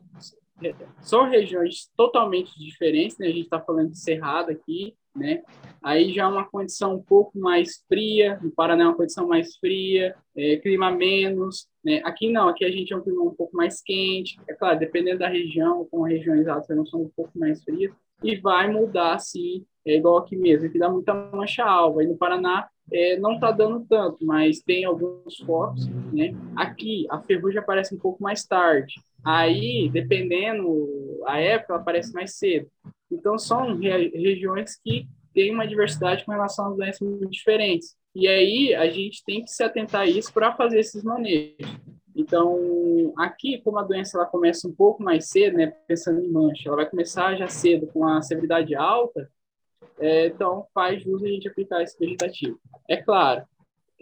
é, são regiões totalmente diferentes, né? A gente está falando de Cerrado aqui, né? Aí já é uma condição um pouco mais fria, no Paraná é uma condição mais fria, é, clima menos, né? Aqui não, aqui a gente é um clima um pouco mais quente, é claro, dependendo da região, com regiões altas não são um pouco mais frias, e vai mudar, sim, é igual aqui mesmo, aqui dá muita mancha alva, e no Paraná é, não está dando tanto, mas tem alguns focos, né? Aqui, a ferrugem aparece um pouco mais tarde, aí, dependendo a época, ela aparece mais cedo. Então, são re regiões que têm uma diversidade com relação às doenças muito diferentes. E aí, a gente tem que se atentar a isso para fazer esses manejos. Então, aqui, como a doença ela começa um pouco mais cedo, né, pensando em mancha, ela vai começar já cedo com a severidade alta, é, então faz jus a gente aplicar esse vegetativo. É claro,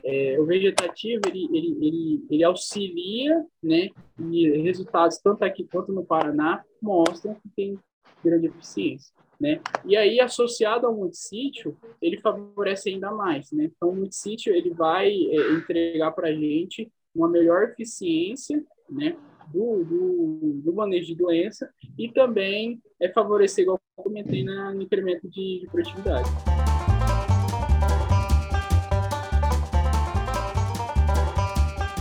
é, o vegetativo ele, ele, ele, ele auxilia, né, e resultados tanto aqui quanto no Paraná mostram que tem grande eficiência. Né? E aí, associado ao multissítio, ele favorece ainda mais. Né? Então, o multissítio ele vai é, entregar para a gente uma melhor eficiência né, do, do, do, manejo de doença e também é favorecer, igual eu comentei, na, no incremento de, de produtividade.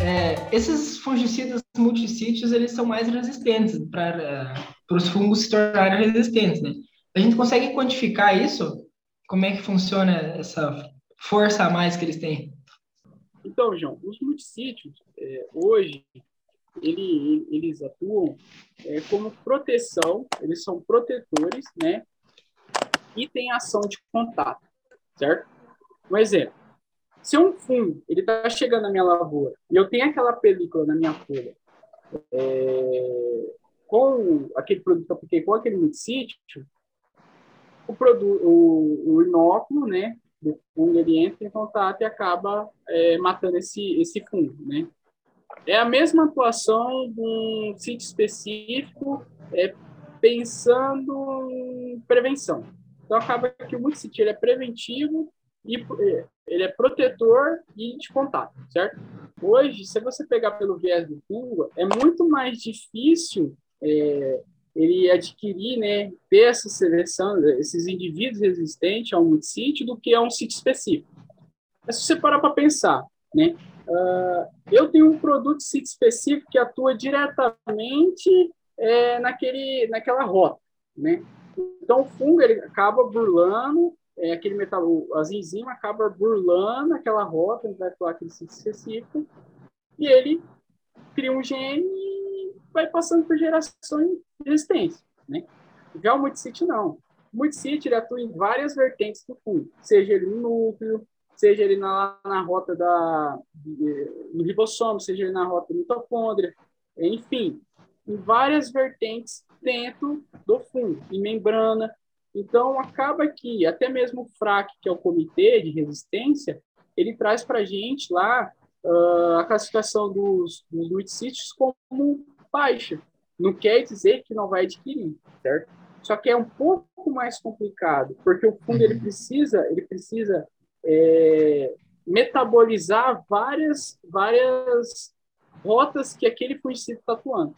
É, esses fungicidas multissítios eles são mais resistentes para os fungos se tornarem resistentes, né? A gente consegue quantificar isso? Como é que funciona essa força a mais que eles têm? Então, João, os multissítios, é, hoje, ele, eles atuam é, como proteção, eles são protetores, né? E tem ação de contato, certo? Um exemplo. Se um fungo ele está chegando na minha lavoura e eu tenho aquela película na minha folha é, com aquele produto que eu apliquei com aquele multissítio, o, produto, o, o inóculo, né, do fungo ele entra em contato e acaba é, matando esse, esse fungo, né? É a mesma atuação de um sítio específico é, pensando em prevenção. Então, acaba que o multissítio ele é preventivo e é, ele é protetor e de contato, certo? Hoje, se você pegar pelo viés do fungo, é muito mais difícil é, ele adquirir, né, ter essa seleção, esses indivíduos resistentes a um do que a um sítio específico. Mas se você parar para pensar, né, uh, eu tenho um produto específico que atua diretamente é, naquele, naquela rota, né? Então o fungo ele acaba burlando é, aquele metal, as enzimas acaba burlando aquela rota, ele vai atuar aquele sítio específico e ele cria um gene e vai passando por gerações de resistência, né? Já o multisite não. O multisite ele atua em várias vertentes do fungo, seja ele no núcleo, seja ele na, na rota da, no ribossomo, seja ele na rota da mitocôndria, enfim, em várias vertentes dentro do fungo, em membrana. Então, acaba que até mesmo o FRAC, que é o Comitê de Resistência, ele traz para a gente lá uh, a classificação dos, dos como baixa. Não quer dizer que não vai adquirir, certo? Só que é um pouco mais complicado, porque o fungo ele precisa, ele precisa é, metabolizar várias, várias rotas que aquele fungicida está atuando.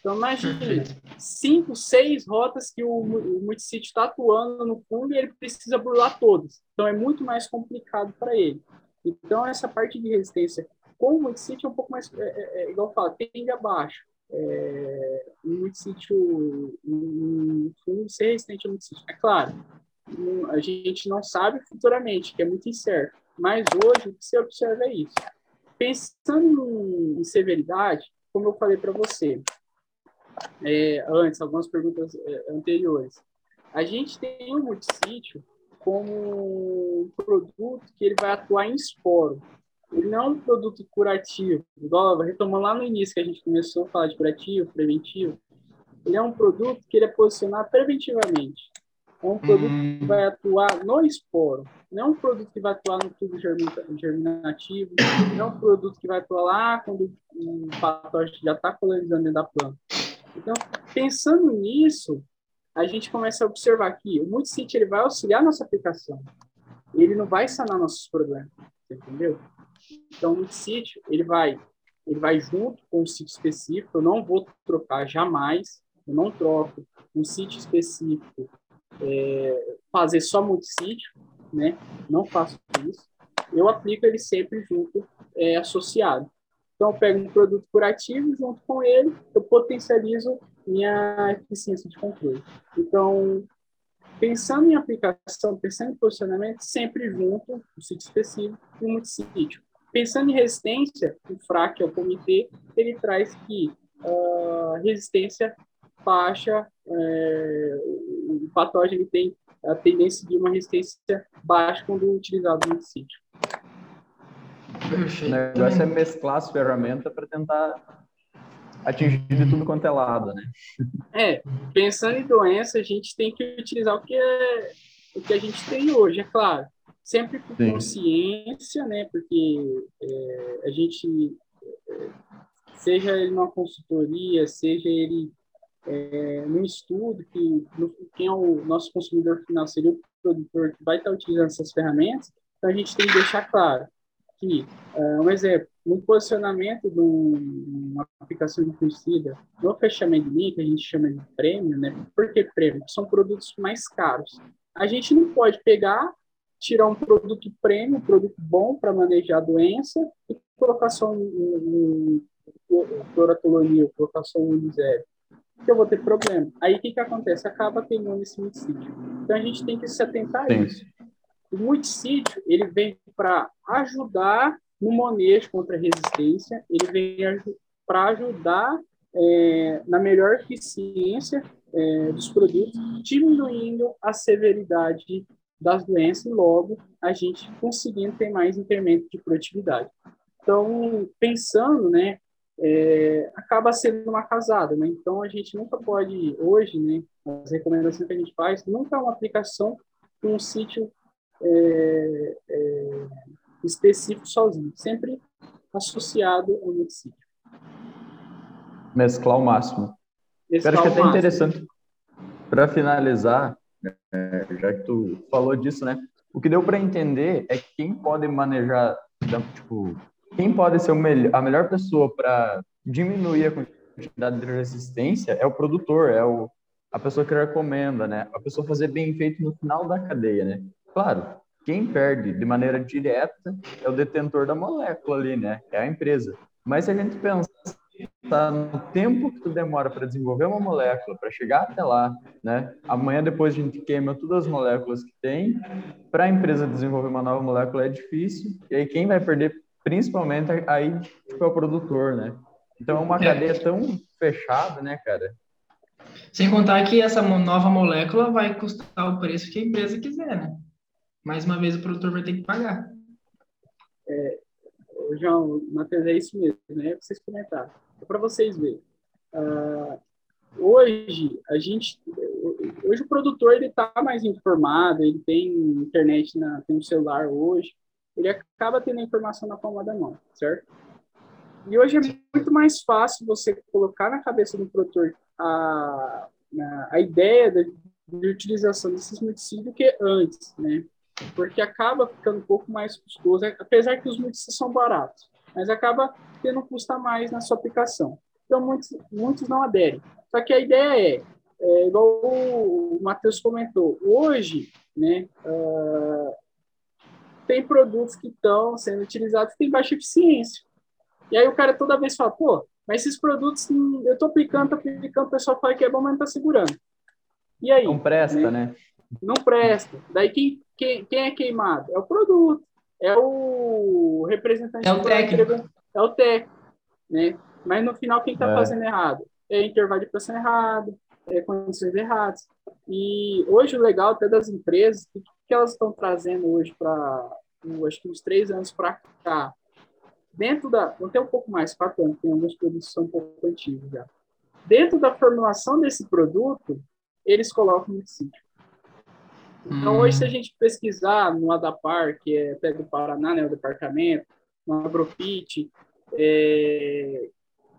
Então, imagine cinco, seis rotas que o, o está atuando no fundo e ele precisa burlar todas. Então, é muito mais complicado para ele. Então, essa parte de resistência com o multissítio é um pouco mais, é, é, é igual eu falo, tende abaixo. É, um multissítio, um fundo ser resistente ao multissítio. É claro, a gente não sabe futuramente, que é muito incerto. Mas hoje, o que você observa é isso. Pensando em severidade, como eu falei para você, é, antes, algumas perguntas é, anteriores. A gente tem o multissítio como um produto que ele vai atuar em esporo. Ele não é um produto curativo. Igual, retomando lá no início que a gente começou a falar de curativo, preventivo. Ele é um produto que ele é posicionado preventivamente. É um produto hum. que vai atuar no esporo. Não é um produto que vai atuar no tubo germinativo. Não é um produto que vai atuar lá quando o patógeno já está colonizando dentro da planta. Então, pensando nisso, a gente começa a observar que o multisite ele vai auxiliar a nossa aplicação. Ele não vai sanar nossos problemas, entendeu? Então, o multisítio, ele vai, ele vai junto com o sítio específico. Eu não vou trocar jamais, eu não troco um sítio específico, é, fazer só multisítio, né? Não faço isso. Eu aplico ele sempre junto, é, associado. Então, eu pego um produto curativo, junto com ele, eu potencializo minha eficiência de controle. Então, pensando em aplicação, pensando em posicionamento, sempre junto, o sítio específico e o multissítio. Pensando em resistência, o FRAC, é o comitê, ele traz que uh, resistência baixa, é, o patógeno tem a tendência de uma resistência baixa quando utilizado no sítio. O negócio é mesclar as ferramentas para tentar atingir de tudo quanto é lado, né? É, pensando em doença, a gente tem que utilizar o que, é, o que a gente tem hoje, é claro. Sempre com Sim. consciência, né? Porque é, a gente, é, seja ele numa consultoria, seja ele é, num estudo, que no, quem é o nosso consumidor final seria o produtor que vai estar utilizando essas ferramentas, então a gente tem que deixar claro que, uh, um exemplo, no posicionamento de uma aplicação de conhecida, no fechamento de linha, que a gente chama de prêmio, né? Por que prêmio? São produtos mais caros. A gente não pode pegar, tirar um produto prêmio, um produto bom para manejar a doença, e colocar só um, um, um cloratolonil, colocar só um unisebe que eu vou ter problema. Aí o que, que acontece? Acaba queimando esse multissítio. Então a gente tem que se atentar a isso. O multissítio, ele vem para ajudar no manejo contra a resistência, ele vem para ajudar é, na melhor eficiência é, dos produtos, diminuindo a severidade das doenças e logo a gente conseguindo ter mais incremento de produtividade. Então, pensando, né, é, acaba sendo uma casada, né? Então a gente nunca pode, hoje, né, as recomendações que a gente faz, nunca é uma aplicação com um sítio é, é, específico sozinho, sempre associado ao outro sítio. Mesclar o máximo. Mesclar acho que é até interessante, para finalizar, é, já que tu falou disso, né? O que deu para entender é que quem pode manejar, tipo, quem pode ser melhor, a melhor pessoa para diminuir a quantidade de resistência é o produtor, é o, a pessoa que recomenda, né? A pessoa fazer bem feito no final da cadeia, né? Claro, quem perde de maneira direta é o detentor da molécula ali, né? É a empresa. Mas se a gente pensar no tempo que tu demora para desenvolver uma molécula, para chegar até lá, né? Amanhã depois a gente queima todas as moléculas que tem. Para a empresa desenvolver uma nova molécula é difícil. E aí quem vai perder principalmente aí tipo, é o produtor, né? Então é uma é. cadeia tão fechada, né, cara? Sem contar que essa nova molécula vai custar o preço que a empresa quiser, né? Mais uma vez o produtor vai ter que pagar. É, João, Matheus, é isso mesmo, né? É vocês comentaram. É para vocês verem. Uh, hoje, a gente... Hoje o produtor, ele está mais informado, ele tem internet, na, tem um celular hoje, ele acaba tendo a informação na palma da mão, certo? E hoje é muito mais fácil você colocar na cabeça do produtor a, a, a ideia de de utilização desses multissítios do que antes, né? Porque acaba ficando um pouco mais custoso, apesar que os multissítios são baratos, mas acaba tendo custa mais na sua aplicação. Então, muitos, muitos não aderem. Só que a ideia é, é igual o Matheus comentou, hoje, né, uh, tem produtos que estão sendo utilizados que têm baixa eficiência. E aí o cara toda vez fala, pô, mas esses produtos, eu estou aplicando, estou aplicando, o pessoal fala que é bom, mas não está segurando. E aí? Não presta, né? né? Não presta. Daí quem, quem, quem é queimado? É o produto. É o representante. É o técnico. É o técnico, né? Mas no final, quem está é. fazendo errado? É intervalo de pressão errado, é condições erradas. E hoje o legal até das empresas, que elas estão trazendo hoje para, acho que uns três anos para cá, dentro da, tem um pouco mais, quatro anos, tem alguns produtos que são um pouco antigos já. Dentro da formulação desse produto, eles colocam no sítio. Então, hum. hoje, se a gente pesquisar no ADAPAR, que é até do Paraná, né, o departamento, no Agrofit, é,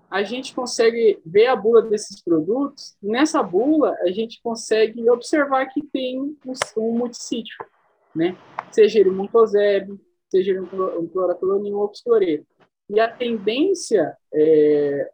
a gente consegue ver a bula desses produtos. Nessa bula, a gente consegue observar que tem um, um multissítio, né? Seja ele um montoseb, seja ele um, um cloratolamina ou oxicloreto. E a tendência é,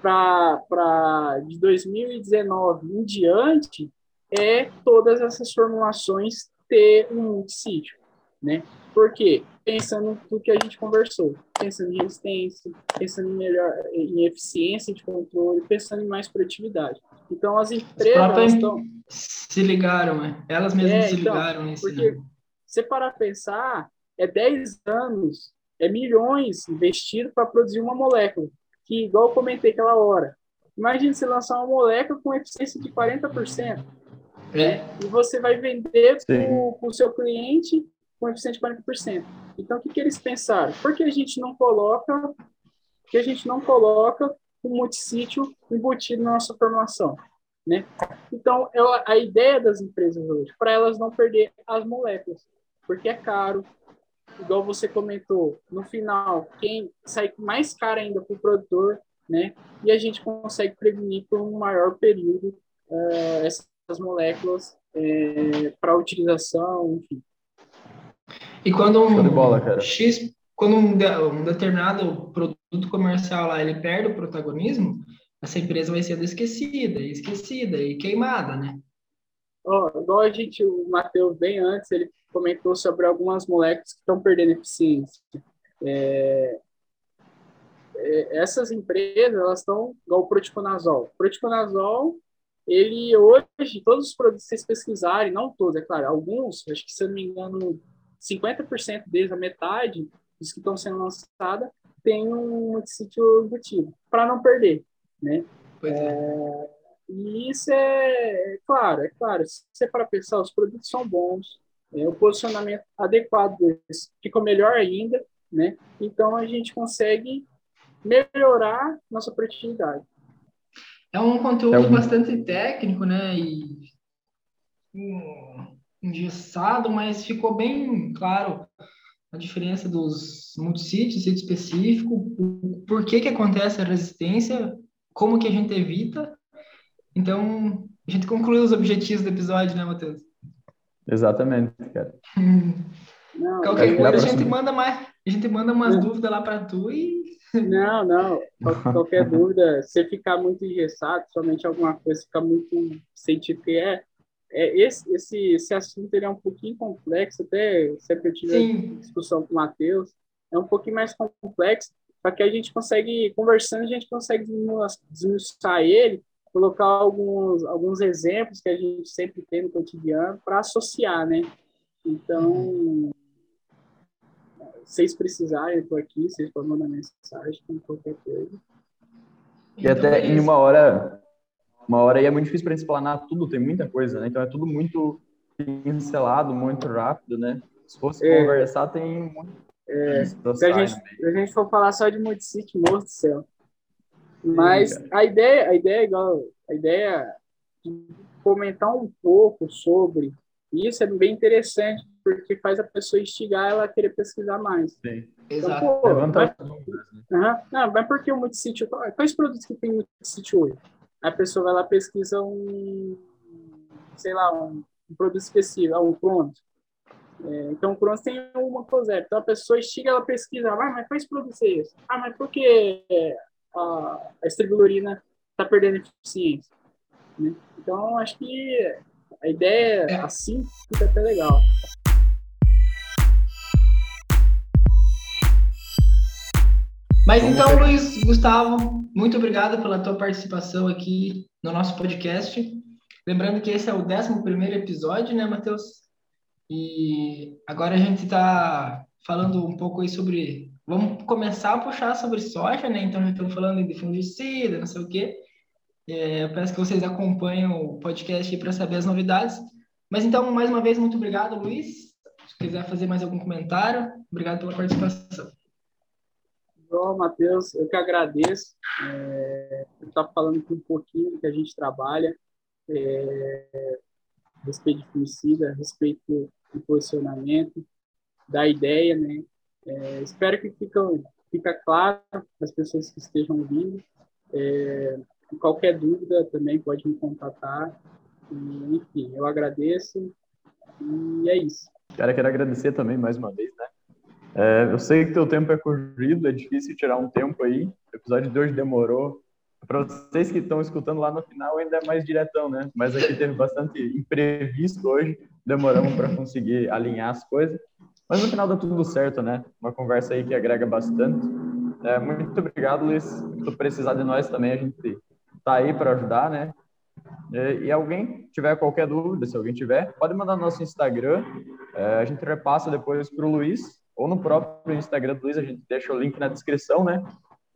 para de 2019 em diante é todas essas formulações ter um multissítio, né? Por quê? Pensando no tudo que a gente conversou, pensando em resistência, pensando em, melhor, em eficiência de controle, pensando em mais produtividade. Então, as empresas estão... Se ligaram, né? Elas mesmas é, se então, ligaram nisso. Porque, né? se parar pensar, é 10 anos, é milhões investidos para produzir uma molécula, que, igual eu comentei aquela hora, imagine se lançar uma molécula com eficiência de 40%, é. Né? e você vai vender para o seu cliente com eficiência de 40%. Então, o que, que eles pensaram? Por que a gente não coloca, que a gente não coloca um multissítio embutido na nossa formação? Né? Então, ela, a ideia das empresas hoje, para elas não perder as moléculas, porque é caro, igual você comentou, no final, quem sai mais caro ainda para o produtor, né? E a gente consegue prevenir por um maior período uh, essas moléculas uh, para utilização, enfim. E quando um bola, X, quando um, um, determinado produto comercial lá ele perde o protagonismo, essa empresa vai sendo esquecida, esquecida e queimada, né? Oh, igual a gente, o Matheus bem antes, ele comentou sobre algumas moléculas que estão perdendo eficiência. É, é, essas empresas, elas estão igual o proticonazol. O proticonazol, ele hoje, todos os produtos que vocês pesquisarem, não todos, é claro, alguns, acho que se eu não me engano, 50% deles, a metade dos que estão sendo lançados, tem um multissítio embutido, para não perder, né? Pois é. é. E isso é, é, claro, é claro, se você para pensar, os produtos são bons, é, o posicionamento adequado deles ficou melhor ainda, né? Então a gente consegue melhorar nossa produtividade. É um conteúdo é um... bastante técnico, né? E engessado, mas ficou bem claro a diferença dos multissítios, sítio específico, por que que acontece a resistência, como que a gente evita. Então, a gente concluiu os objetivos do episódio, né, Matheus? Exatamente, cara. Não, Qualquer coisa a gente manda mais, a gente manda umas não. dúvidas lá para tu e não, não. Qualquer dúvida, se ficar muito engessado, somente alguma coisa fica muito científica, é é, esse, esse, esse assunto ele é um pouquinho complexo, até sempre eu tive Sim. discussão com o Matheus, é um pouquinho mais complexo, só que a gente consegue, conversando, a gente consegue desmiuçar ele, colocar alguns, alguns exemplos que a gente sempre tem no cotidiano para associar, né? Então, uhum. vocês precisarem, eu estou aqui, vocês podem mandar mensagem, qualquer coisa. E então, até é em uma hora, uma hora e é muito difícil para gente explanar tudo, tem muita coisa, né? Então é tudo muito pincelado, muito rápido, né? Se fosse é. conversar, tem muito. É, se a gente, a gente for falar só de multisítio, morto do céu. Mas Sim, a ideia, a ideia é igual, a ideia de comentar um pouco sobre isso é bem interessante, porque faz a pessoa instigar ela a querer pesquisar mais. Sim. Então, Exato. Pô, mas, uhum, não, mas por que o multisítio? Quais produtos que tem multisítio hoje? A pessoa vai lá pesquisa um, sei lá, um, um produto específico, um Cronos. É, então, o Cronos tem uma coisa. Então, a pessoa chega, ela pesquisa, ah, mas quais produtos é esse? Ah, mas por que a, a estribilurina está perdendo eficiência? Né? Então, acho que a ideia, é. assim, fica até legal. Mas então, Luiz Gustavo, muito obrigado pela tua participação aqui no nosso podcast. Lembrando que esse é o 11 episódio, né, Matheus? E agora a gente está falando um pouco aí sobre. Vamos começar a puxar sobre soja, né? Então já estamos falando de fungicida, não sei o quê. É, eu peço que vocês acompanhem o podcast para saber as novidades. Mas então, mais uma vez, muito obrigado, Luiz. Se quiser fazer mais algum comentário, obrigado pela participação. Bom, Matheus, eu que agradeço é, estar falando aqui um pouquinho do que a gente trabalha, é, respeito de fungicida, a respeito do posicionamento, da ideia, né? É, espero que fique, fica claro para as pessoas que estejam ouvindo. É, qualquer dúvida também pode me contatar. E, enfim, eu agradeço e é isso. Cara, quero agradecer também mais uma vez, né? É, eu sei que teu tempo é corrido, é difícil tirar um tempo aí. O episódio de hoje demorou. Para vocês que estão escutando lá no final, ainda é mais diretão, né? Mas aqui teve bastante imprevisto hoje, demoramos para conseguir alinhar as coisas. Mas no final dá tudo certo, né? Uma conversa aí que agrega bastante. É, muito obrigado, Luiz. Se precisar de nós também, a gente tá aí para ajudar, né? E, e, alguém tiver qualquer dúvida, se alguém tiver, pode mandar no nosso Instagram. É, a gente repassa depois para o Luiz ou no próprio Instagram do Luiz, a gente deixa o link na descrição, né?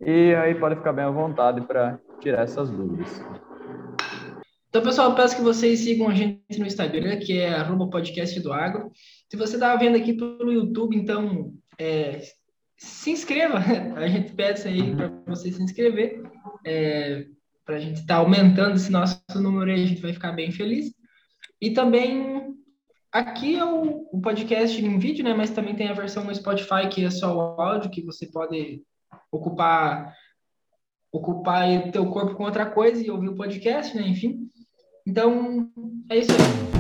E aí pode ficar bem à vontade para tirar essas dúvidas. Então, pessoal, peço que vocês sigam a gente no Instagram, que é arroba podcast do agro. Se você está vendo aqui pelo YouTube, então é, se inscreva. A gente pede aí para você se inscrever. É, para a gente estar tá aumentando esse nosso número aí, a gente vai ficar bem feliz. E também Aqui é o, o, podcast em vídeo, né? Mas também tem a versão no Spotify que é só o áudio, que você pode ocupar ocupar teu corpo com outra coisa e ouvir o podcast, né? Enfim. Então, é isso aí.